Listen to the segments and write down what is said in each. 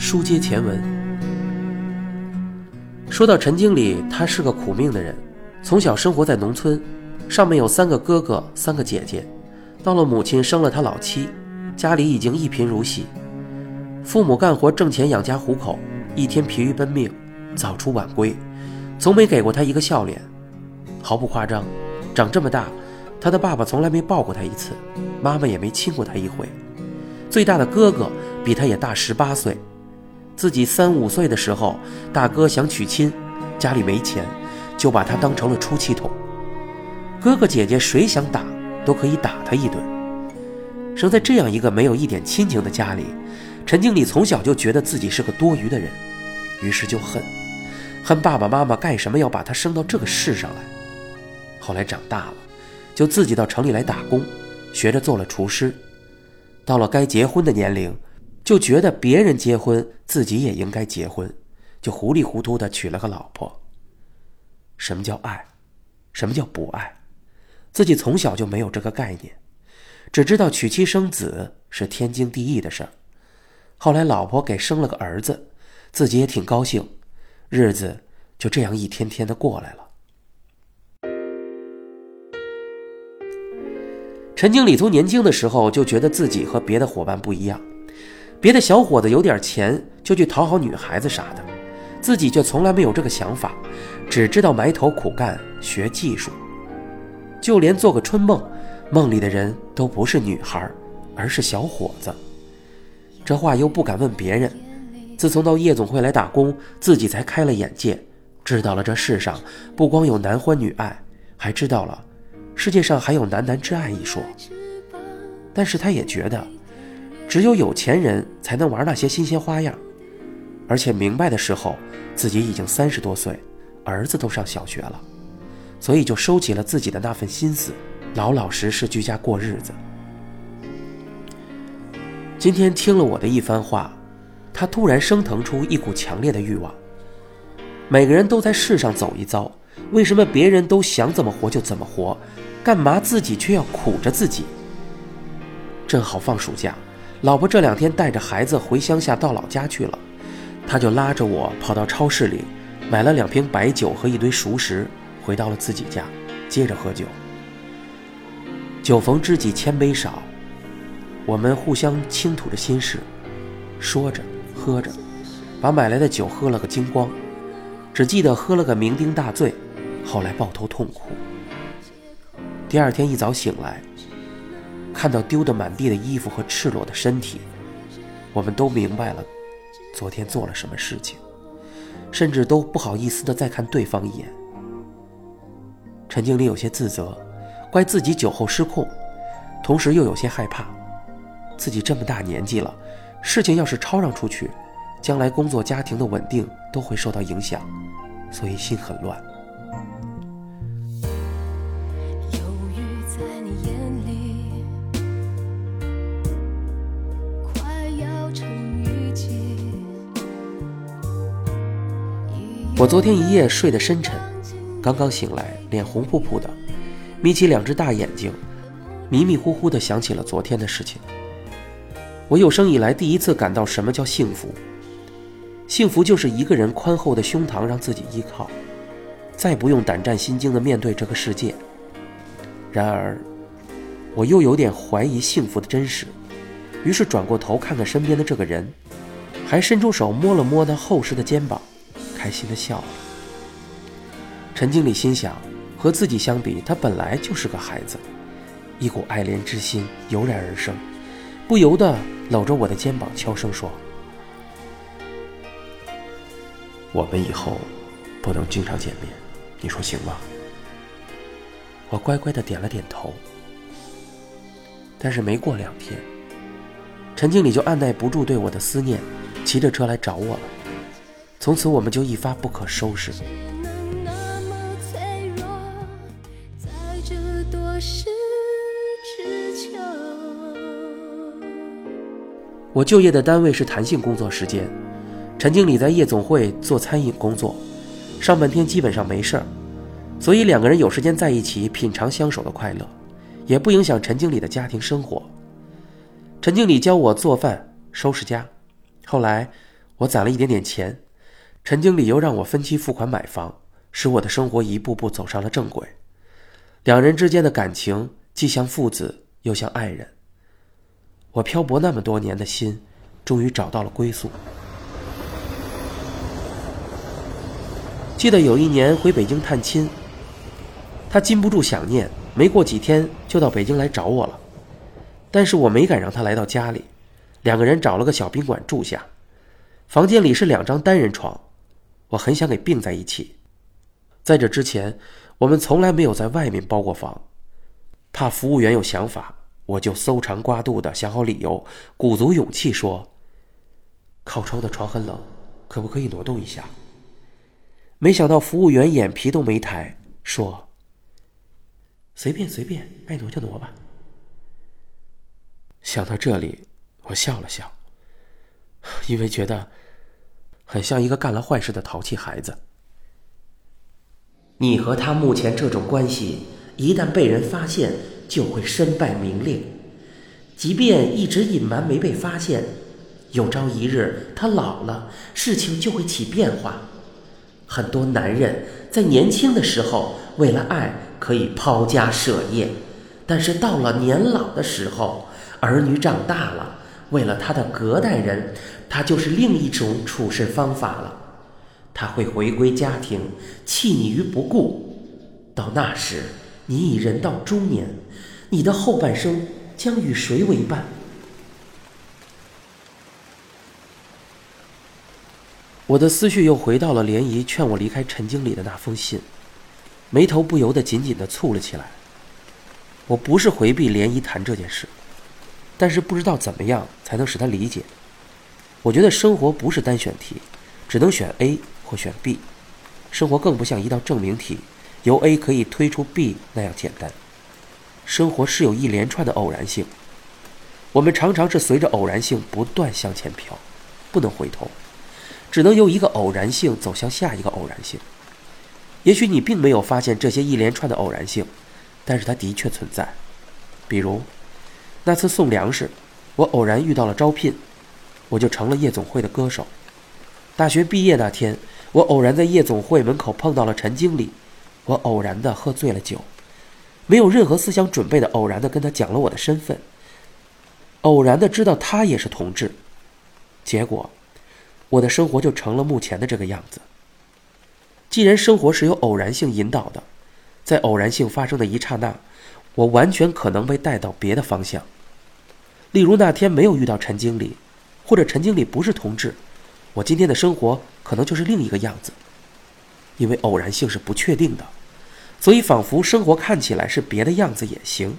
书接前文，说到陈经理，他是个苦命的人，从小生活在农村，上面有三个哥哥，三个姐姐。到了母亲生了他老七，家里已经一贫如洗，父母干活挣钱养家糊口，一天疲于奔命，早出晚归，从没给过他一个笑脸。毫不夸张，长这么大，他的爸爸从来没抱过他一次，妈妈也没亲过他一回。最大的哥哥比他也大十八岁，自己三五岁的时候，大哥想娶亲，家里没钱，就把他当成了出气筒。哥哥姐姐谁想打？都可以打他一顿。生在这样一个没有一点亲情的家里，陈经理从小就觉得自己是个多余的人，于是就恨，恨爸爸妈妈干什么要把他生到这个世上来。后来长大了，就自己到城里来打工，学着做了厨师。到了该结婚的年龄，就觉得别人结婚，自己也应该结婚，就糊里糊涂的娶了个老婆。什么叫爱？什么叫不爱？自己从小就没有这个概念，只知道娶妻生子是天经地义的事儿。后来老婆给生了个儿子，自己也挺高兴，日子就这样一天天的过来了。陈经理从年轻的时候就觉得自己和别的伙伴不一样，别的小伙子有点钱就去讨好女孩子啥的，自己却从来没有这个想法，只知道埋头苦干学技术。就连做个春梦，梦里的人都不是女孩，而是小伙子。这话又不敢问别人。自从到夜总会来打工，自己才开了眼界，知道了这世上不光有男欢女爱，还知道了世界上还有男男之爱一说。但是他也觉得，只有有钱人才能玩那些新鲜花样。而且明白的时候，自己已经三十多岁，儿子都上小学了。所以就收起了自己的那份心思，老老实实居家过日子。今天听了我的一番话，他突然升腾出一股强烈的欲望。每个人都在世上走一遭，为什么别人都想怎么活就怎么活，干嘛自己却要苦着自己？正好放暑假，老婆这两天带着孩子回乡下到老家去了，他就拉着我跑到超市里，买了两瓶白酒和一堆熟食。回到了自己家，接着喝酒。酒逢知己千杯少，我们互相倾吐着心事，说着喝着，把买来的酒喝了个精光，只记得喝了个酩酊大醉，后来抱头痛哭。第二天一早醒来，看到丢得满地的衣服和赤裸的身体，我们都明白了昨天做了什么事情，甚至都不好意思的再看对方一眼。陈经理有些自责，怪自己酒后失控，同时又有些害怕，自己这么大年纪了，事情要是吵嚷出去，将来工作家庭的稳定都会受到影响，所以心很乱。我昨天一夜睡得深沉。刚刚醒来，脸红扑扑的，眯起两只大眼睛，迷迷糊糊的想起了昨天的事情。我有生以来第一次感到什么叫幸福。幸福就是一个人宽厚的胸膛让自己依靠，再不用胆战心惊的面对这个世界。然而，我又有点怀疑幸福的真实，于是转过头看看身边的这个人，还伸出手摸了摸那厚实的肩膀，开心的笑了。陈经理心想，和自己相比，他本来就是个孩子。一股爱怜之心油然而生，不由得搂着我的肩膀，悄声说：“我们以后不能经常见面，你说行吗？”我乖乖的点了点头。但是没过两天，陈经理就按耐不住对我的思念，骑着车来找我了。从此，我们就一发不可收拾。我就业的单位是弹性工作时间，陈经理在夜总会做餐饮工作，上半天基本上没事儿，所以两个人有时间在一起品尝相守的快乐，也不影响陈经理的家庭生活。陈经理教我做饭、收拾家，后来我攒了一点点钱，陈经理又让我分期付款买房，使我的生活一步步走上了正轨。两人之间的感情既像父子，又像爱人。我漂泊那么多年的心，终于找到了归宿。记得有一年回北京探亲，他禁不住想念，没过几天就到北京来找我了。但是我没敢让他来到家里，两个人找了个小宾馆住下。房间里是两张单人床，我很想给并在一起。在这之前，我们从来没有在外面包过房，怕服务员有想法，我就搜肠刮肚的想好理由，鼓足勇气说：“靠窗的床很冷，可不可以挪动一下？”没想到服务员眼皮都没抬，说：“随便随便，爱挪就挪吧。”想到这里，我笑了笑，因为觉得。很像一个干了坏事的淘气孩子。你和他目前这种关系，一旦被人发现，就会身败名裂。即便一直隐瞒没被发现，有朝一日他老了，事情就会起变化。很多男人在年轻的时候为了爱可以抛家舍业，但是到了年老的时候，儿女长大了。为了他的隔代人，他就是另一种处事方法了。他会回归家庭，弃你于不顾。到那时，你已人到中年，你的后半生将与谁为伴？我的思绪又回到了莲姨劝我离开陈经理的那封信，眉头不由得紧紧的蹙了起来。我不是回避莲姨谈这件事。但是不知道怎么样才能使他理解。我觉得生活不是单选题，只能选 A 或选 B。生活更不像一道证明题，由 A 可以推出 B 那样简单。生活是有一连串的偶然性，我们常常是随着偶然性不断向前飘，不能回头，只能由一个偶然性走向下一个偶然性。也许你并没有发现这些一连串的偶然性，但是它的确存在，比如。那次送粮食，我偶然遇到了招聘，我就成了夜总会的歌手。大学毕业那天，我偶然在夜总会门口碰到了陈经理，我偶然的喝醉了酒，没有任何思想准备的偶然的跟他讲了我的身份，偶然的知道他也是同志，结果，我的生活就成了目前的这个样子。既然生活是由偶然性引导的，在偶然性发生的一刹那。我完全可能被带到别的方向，例如那天没有遇到陈经理，或者陈经理不是同志，我今天的生活可能就是另一个样子。因为偶然性是不确定的，所以仿佛生活看起来是别的样子也行。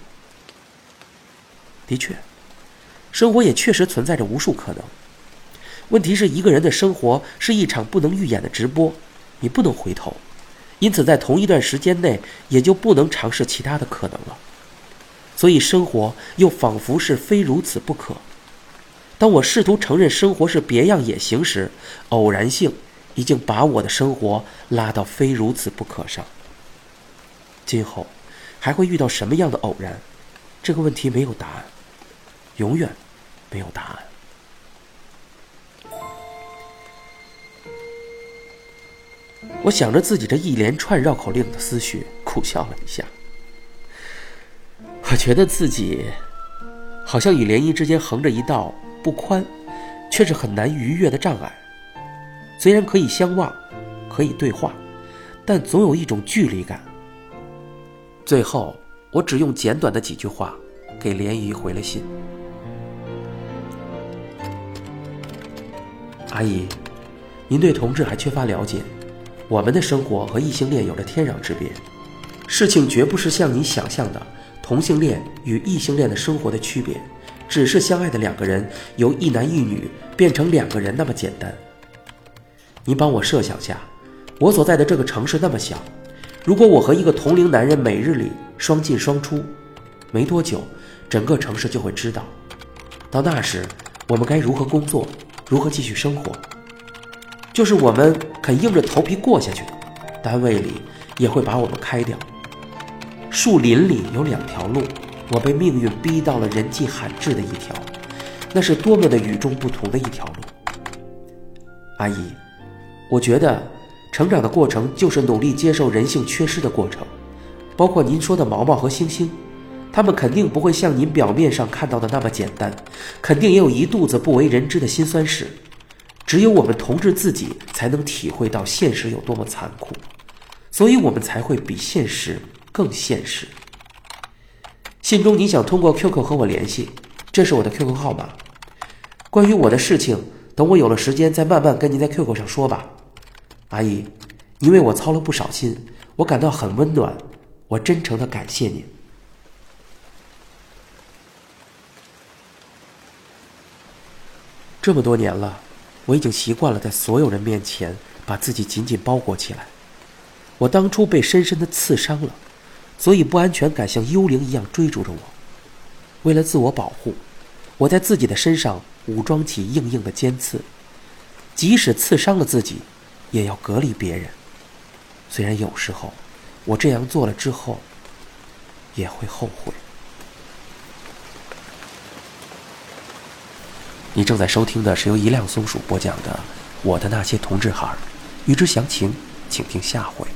的确，生活也确实存在着无数可能。问题是一个人的生活是一场不能预演的直播，你不能回头。因此，在同一段时间内，也就不能尝试其他的可能了。所以，生活又仿佛是非如此不可。当我试图承认生活是别样也行时，偶然性已经把我的生活拉到非如此不可上。今后还会遇到什么样的偶然？这个问题没有答案，永远没有答案。我想着自己这一连串绕口令的思绪，苦笑了一下。我觉得自己好像与涟漪之间横着一道不宽，却是很难逾越的障碍。虽然可以相望，可以对话，但总有一种距离感。最后，我只用简短的几句话给涟漪回了信：“阿姨，您对同志还缺乏了解。”我们的生活和异性恋有着天壤之别，事情绝不是像你想象的同性恋与异性恋的生活的区别，只是相爱的两个人由一男一女变成两个人那么简单。你帮我设想下，我所在的这个城市那么小，如果我和一个同龄男人每日里双进双出，没多久，整个城市就会知道。到那时，我们该如何工作，如何继续生活？就是我们肯硬着头皮过下去，单位里也会把我们开掉。树林里有两条路，我被命运逼到了人迹罕至的一条，那是多么的与众不同的一条路。阿姨，我觉得成长的过程就是努力接受人性缺失的过程，包括您说的毛毛和星星，他们肯定不会像您表面上看到的那么简单，肯定也有一肚子不为人知的辛酸史。只有我们同志自己才能体会到现实有多么残酷，所以我们才会比现实更现实。信中你想通过 QQ 和我联系，这是我的 QQ 号码。关于我的事情，等我有了时间再慢慢跟您在 QQ 上说吧。阿姨，您为我操了不少心，我感到很温暖，我真诚的感谢您。这么多年了。我已经习惯了在所有人面前把自己紧紧包裹起来。我当初被深深的刺伤了，所以不安全感像幽灵一样追逐着我。为了自我保护，我在自己的身上武装起硬硬的尖刺，即使刺伤了自己，也要隔离别人。虽然有时候，我这样做了之后，也会后悔。你正在收听的是由一辆松鼠播讲的《我的那些同志孩儿》，欲知详情，请听下回。